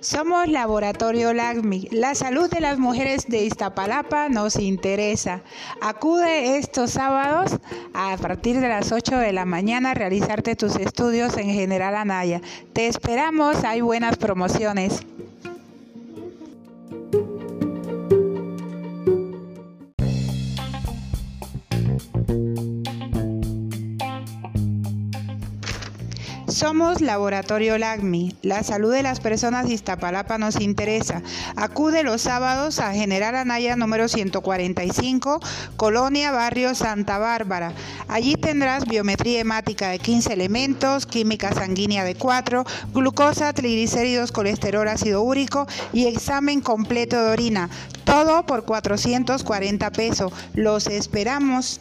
Somos Laboratorio LACMI. La salud de las mujeres de Iztapalapa nos interesa. Acude estos sábados a partir de las 8 de la mañana a realizarte tus estudios en General Anaya. Te esperamos, hay buenas promociones. Somos Laboratorio LACMI. La salud de las personas de Iztapalapa nos interesa. Acude los sábados a General Anaya número 145, Colonia Barrio Santa Bárbara. Allí tendrás biometría hemática de 15 elementos, química sanguínea de 4, glucosa, triglicéridos, colesterol, ácido úrico y examen completo de orina. Todo por 440 pesos. Los esperamos.